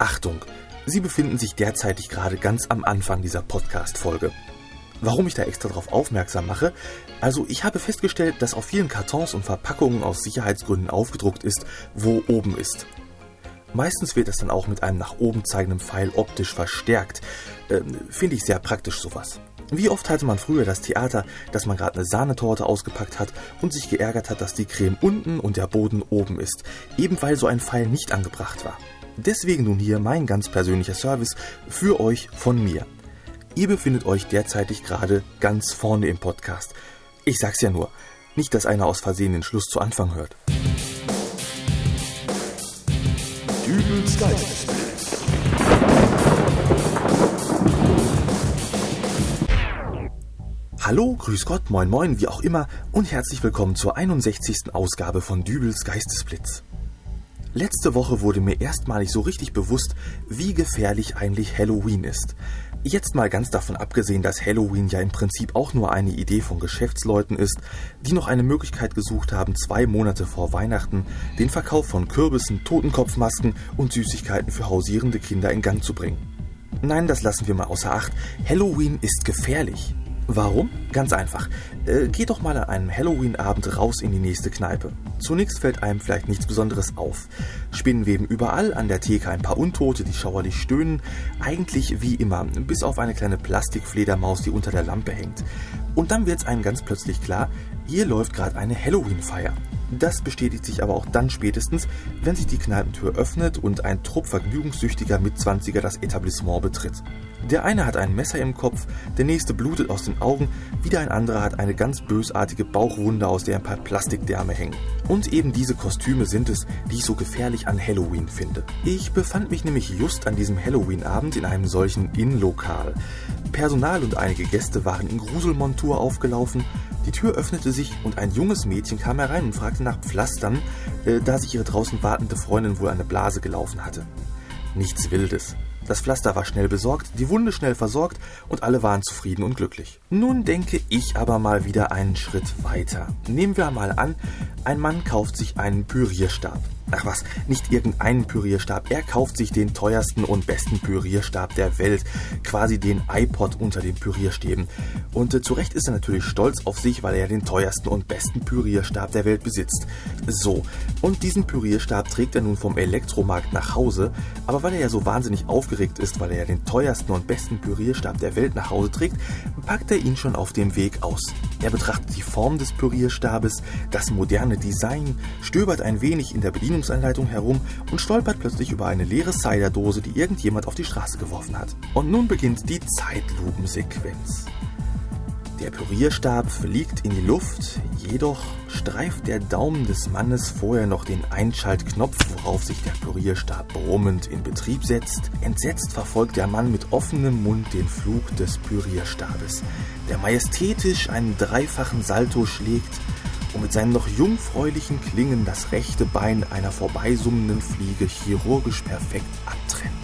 Achtung, Sie befinden sich derzeitig gerade ganz am Anfang dieser Podcast-Folge. Warum ich da extra darauf aufmerksam mache? Also ich habe festgestellt, dass auf vielen Kartons und Verpackungen aus Sicherheitsgründen aufgedruckt ist, wo oben ist. Meistens wird das dann auch mit einem nach oben zeigenden Pfeil optisch verstärkt. Äh, Finde ich sehr praktisch sowas. Wie oft hatte man früher das Theater, dass man gerade eine Sahnetorte ausgepackt hat und sich geärgert hat, dass die Creme unten und der Boden oben ist, eben weil so ein Pfeil nicht angebracht war. Deswegen nun hier mein ganz persönlicher Service für euch von mir. Ihr befindet euch derzeitig gerade ganz vorne im Podcast. Ich sag's ja nur, nicht, dass einer aus Versehen den Schluss zu Anfang hört. Dübels Geistesblitz. Hallo, grüß Gott, moin moin, wie auch immer und herzlich willkommen zur 61. Ausgabe von Dübels Geistesblitz. Letzte Woche wurde mir erstmalig so richtig bewusst, wie gefährlich eigentlich Halloween ist. Jetzt mal ganz davon abgesehen, dass Halloween ja im Prinzip auch nur eine Idee von Geschäftsleuten ist, die noch eine Möglichkeit gesucht haben, zwei Monate vor Weihnachten den Verkauf von Kürbissen, Totenkopfmasken und Süßigkeiten für hausierende Kinder in Gang zu bringen. Nein, das lassen wir mal außer Acht. Halloween ist gefährlich. Warum? Ganz einfach. Äh, geht doch mal an einem Halloween-Abend raus in die nächste Kneipe. Zunächst fällt einem vielleicht nichts Besonderes auf. Spinnen weben überall, an der Theke ein paar Untote, die schauerlich stöhnen. Eigentlich wie immer, bis auf eine kleine Plastikfledermaus, die unter der Lampe hängt. Und dann wird's einem ganz plötzlich klar, hier läuft gerade eine Halloween-Feier. Das bestätigt sich aber auch dann spätestens, wenn sich die Kneipentür öffnet und ein Trupp vergnügungssüchtiger Mitzwanziger das Etablissement betritt. Der eine hat ein Messer im Kopf, der nächste blutet aus den Augen, wieder ein anderer hat eine ganz bösartige Bauchwunde, aus der ein paar Plastikdärme hängen. Und eben diese Kostüme sind es, die ich so gefährlich an Halloween finde. Ich befand mich nämlich just an diesem Halloween-Abend in einem solchen Inn-Lokal. Personal und einige Gäste waren in Gruselmontur aufgelaufen, die Tür öffnete sich und ein junges Mädchen kam herein und fragte nach Pflastern, äh, da sich ihre draußen wartende Freundin wohl eine Blase gelaufen hatte. Nichts Wildes. Das Pflaster war schnell besorgt, die Wunde schnell versorgt und alle waren zufrieden und glücklich. Nun denke ich aber mal wieder einen Schritt weiter. Nehmen wir mal an, ein Mann kauft sich einen Pürierstab. Ach was, nicht irgendeinen Pürierstab. Er kauft sich den teuersten und besten Pürierstab der Welt. Quasi den iPod unter den Pürierstäben. Und äh, zu Recht ist er natürlich stolz auf sich, weil er den teuersten und besten Pürierstab der Welt besitzt. So, und diesen Pürierstab trägt er nun vom Elektromarkt nach Hause. Aber weil er ja so wahnsinnig aufgeregt ist, weil er ja den teuersten und besten Pürierstab der Welt nach Hause trägt, packt er ihn schon auf dem Weg aus. Er betrachtet die Form des Pürierstabes, das moderne Design, stöbert ein wenig in der Bedienung Bedienungsanleitung herum und stolpert plötzlich über eine leere Ciderdose, die irgendjemand auf die Straße geworfen hat. Und nun beginnt die Zeitlupensequenz. Der Pürierstab fliegt in die Luft, jedoch streift der Daumen des Mannes vorher noch den Einschaltknopf, worauf sich der Pürierstab brummend in Betrieb setzt. Entsetzt verfolgt der Mann mit offenem Mund den Flug des Pürierstabes, der majestätisch einen dreifachen Salto schlägt und mit seinen noch jungfräulichen Klingen das rechte Bein einer vorbeisummenden Fliege chirurgisch perfekt abtrennt.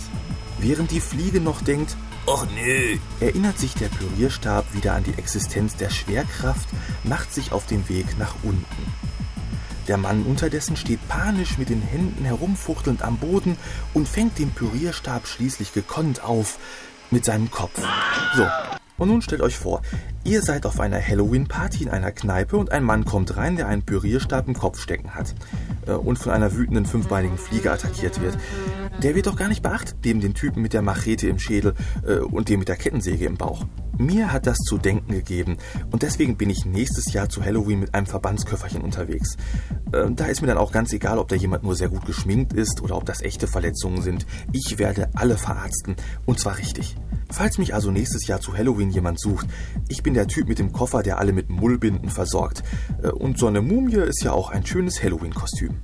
Während die Fliege noch denkt, Och nö, erinnert sich der Pürierstab wieder an die Existenz der Schwerkraft, macht sich auf den Weg nach unten. Der Mann unterdessen steht panisch mit den Händen herumfuchtelnd am Boden und fängt den Pürierstab schließlich gekonnt auf mit seinem Kopf. So, und nun stellt euch vor, ihr seid auf einer Halloween-Party in einer Kneipe und ein Mann kommt rein, der einen Pürierstab im Kopf stecken hat äh, und von einer wütenden fünfbeinigen Fliege attackiert wird. Der wird doch gar nicht beachtet, dem den Typen mit der Machete im Schädel äh, und dem mit der Kettensäge im Bauch. Mir hat das zu denken gegeben und deswegen bin ich nächstes Jahr zu Halloween mit einem Verbandsköfferchen unterwegs. Äh, da ist mir dann auch ganz egal, ob da jemand nur sehr gut geschminkt ist oder ob das echte Verletzungen sind. Ich werde alle verarzten und zwar richtig. Falls mich also nächstes Jahr zu Halloween jemand sucht, ich bin der Typ mit dem Koffer, der alle mit Mullbinden versorgt. Äh, und so eine Mumie ist ja auch ein schönes Halloween-Kostüm.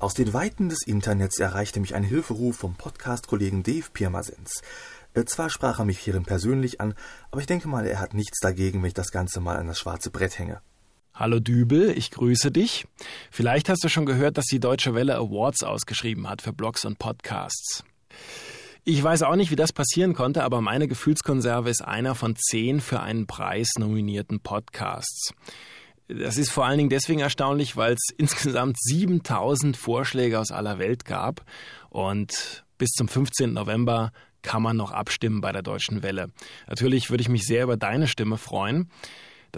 Aus den Weiten des Internets erreichte mich ein Hilferuf vom Podcast-Kollegen Dave Pirmasens. Äh, zwar sprach er mich hierin persönlich an, aber ich denke mal, er hat nichts dagegen, wenn ich das Ganze mal an das schwarze Brett hänge. Hallo Dübel, ich grüße dich. Vielleicht hast du schon gehört, dass die Deutsche Welle Awards ausgeschrieben hat für Blogs und Podcasts. Ich weiß auch nicht, wie das passieren konnte, aber meine Gefühlskonserve ist einer von zehn für einen Preis nominierten Podcasts. Das ist vor allen Dingen deswegen erstaunlich, weil es insgesamt 7000 Vorschläge aus aller Welt gab und bis zum 15. November kann man noch abstimmen bei der Deutschen Welle. Natürlich würde ich mich sehr über deine Stimme freuen.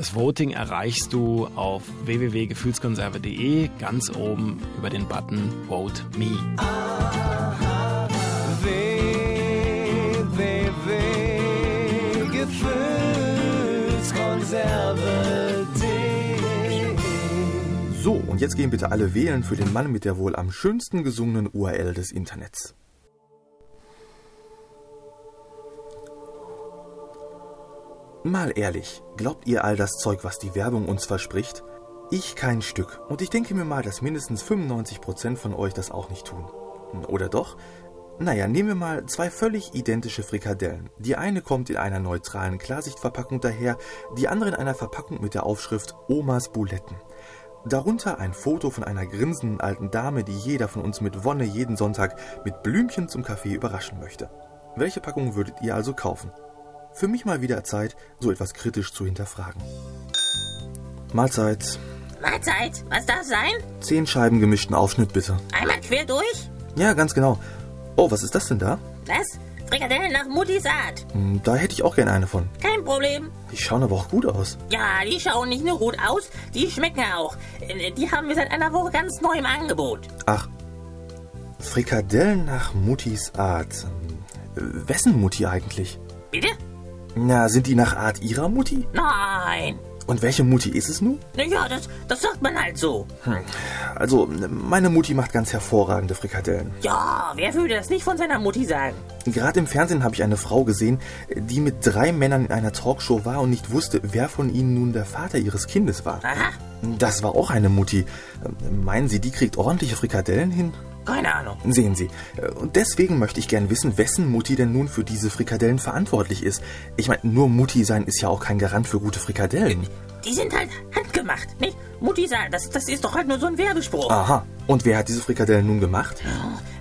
Das Voting erreichst du auf www.gefühlskonserve.de ganz oben über den Button Vote Me. So, und jetzt gehen bitte alle wählen für den Mann mit der wohl am schönsten gesungenen URL des Internets. Mal ehrlich, glaubt ihr all das Zeug, was die Werbung uns verspricht? Ich kein Stück. Und ich denke mir mal, dass mindestens 95% von euch das auch nicht tun. Oder doch? Naja, nehmen wir mal zwei völlig identische Frikadellen. Die eine kommt in einer neutralen Klarsichtverpackung daher, die andere in einer Verpackung mit der Aufschrift Omas Buletten. Darunter ein Foto von einer grinsenden alten Dame, die jeder von uns mit Wonne jeden Sonntag mit Blümchen zum Kaffee überraschen möchte. Welche Packung würdet ihr also kaufen? Für mich mal wieder Zeit, so etwas kritisch zu hinterfragen. Mahlzeit. Mahlzeit, was darf sein? Zehn Scheiben gemischten Aufschnitt bitte. Einmal quer durch? Ja, ganz genau. Oh, was ist das denn da? Was? Frikadellen nach Muttis Art. Hm, Da hätte ich auch gerne eine von. Kein Problem. Die schauen aber auch gut aus. Ja, die schauen nicht nur gut aus, die schmecken auch. Äh, Die haben wir seit einer Woche ganz neu im Angebot. Ach, Frikadellen nach Muttis Art. Hm, Wessen Mutti eigentlich? Bitte? Na, sind die nach Art ihrer Mutti? Nein. Und welche Mutti ist es nun? Naja, das, das sagt man halt so. Also, meine Mutti macht ganz hervorragende Frikadellen. Ja, wer würde das nicht von seiner Mutti sagen? Gerade im Fernsehen habe ich eine Frau gesehen, die mit drei Männern in einer Talkshow war und nicht wusste, wer von ihnen nun der Vater ihres Kindes war. Aha, Das war auch eine Mutti. Meinen Sie, die kriegt ordentliche Frikadellen hin? Keine Ahnung. Sehen Sie. Und deswegen möchte ich gern wissen, wessen Mutti denn nun für diese Frikadellen verantwortlich ist. Ich meine, nur Mutti sein ist ja auch kein Garant für gute Frikadellen. Die sind halt handgemacht, nicht? Mutti sagt, das, das ist doch halt nur so ein Werbespruch. Aha. Und wer hat diese Frikadellen nun gemacht?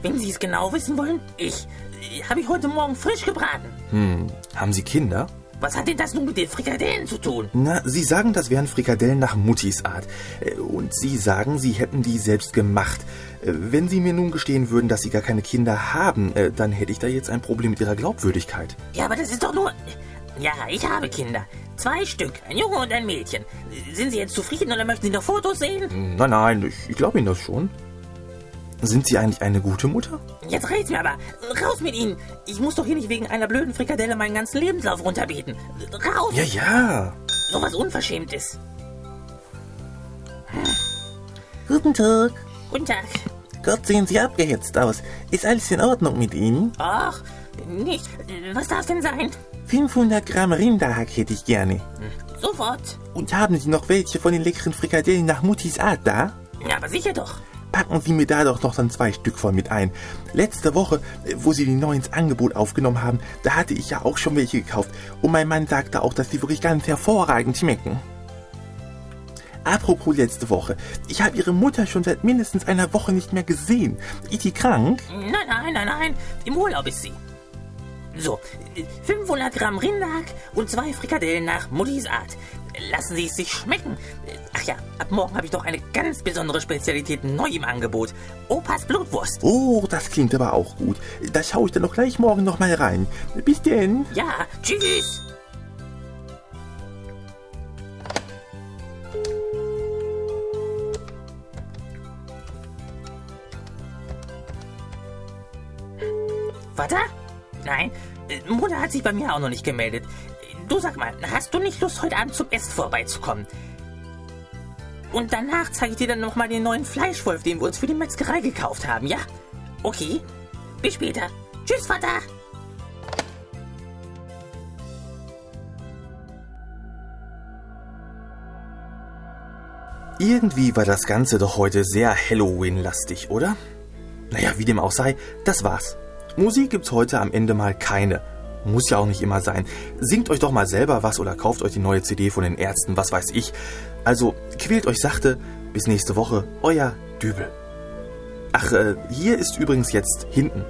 Wenn Sie es genau wissen wollen, ich. Habe ich heute Morgen frisch gebraten. Hm. Haben Sie Kinder? Was hat denn das nun mit den Frikadellen zu tun? Na, Sie sagen, das wären Frikadellen nach Muttis Art. Äh, Und Sie sagen, Sie hätten die selbst gemacht. Äh, Wenn Sie mir nun gestehen würden, dass Sie gar keine Kinder haben, äh, dann hätte ich da jetzt ein Problem mit Ihrer Glaubwürdigkeit. Ja, aber das ist doch nur. Ja, ich habe Kinder. Zwei Stück, ein Junge und ein Mädchen. Sind Sie jetzt zufrieden oder möchten Sie noch Fotos sehen? Nein, nein, ich, ich glaube Ihnen das schon. Sind Sie eigentlich eine gute Mutter? Jetzt reicht's mir aber. Raus mit Ihnen. Ich muss doch hier nicht wegen einer blöden Frikadelle meinen ganzen Lebenslauf runterbeten. Raus! Ja, ja. So was Unverschämtes. Guten Tag. Guten Tag. Gott, sehen Sie abgehetzt aus. Ist alles in Ordnung mit Ihnen? Ach, nicht. Was darf denn sein? 500 Gramm Rinderhack hätte ich gerne. Sofort. Und haben Sie noch welche von den leckeren Frikadellen nach Muttis Art da? Ja, aber sicher doch. Packen Sie mir da doch noch dann zwei Stück von mit ein. Letzte Woche, äh, wo Sie die neu ins Angebot aufgenommen haben, da hatte ich ja auch schon welche gekauft. Und mein Mann sagte auch, dass die wirklich ganz hervorragend schmecken. Apropos letzte Woche. Ich habe Ihre Mutter schon seit mindestens einer Woche nicht mehr gesehen. Ist sie krank? Nein, nein, nein, nein. Im Urlaub ist sie. So, 500 Gramm Rinderhack und zwei Frikadellen nach Muttis Art. Lassen Sie es sich schmecken. Ach ja, ab morgen habe ich doch eine ganz besondere Spezialität neu im Angebot. Opas Blutwurst. Oh, das klingt aber auch gut. Da schaue ich dann doch gleich morgen noch mal rein. Bis denn. Ja, tschüss. Vater? Nein, Mutter hat sich bei mir auch noch nicht gemeldet. Du sag mal, hast du nicht Lust, heute Abend zum Essen vorbeizukommen? Und danach zeige ich dir dann nochmal den neuen Fleischwolf, den wir uns für die Metzgerei gekauft haben, ja? Okay, bis später. Tschüss, Vater. Irgendwie war das Ganze doch heute sehr Halloween-lastig, oder? Naja, wie dem auch sei, das war's. Musik gibt's heute am Ende mal keine. Muss ja auch nicht immer sein. Singt euch doch mal selber was oder kauft euch die neue CD von den Ärzten, was weiß ich. Also quält euch sachte. Bis nächste Woche, euer Dübel. Ach, äh, hier ist übrigens jetzt hinten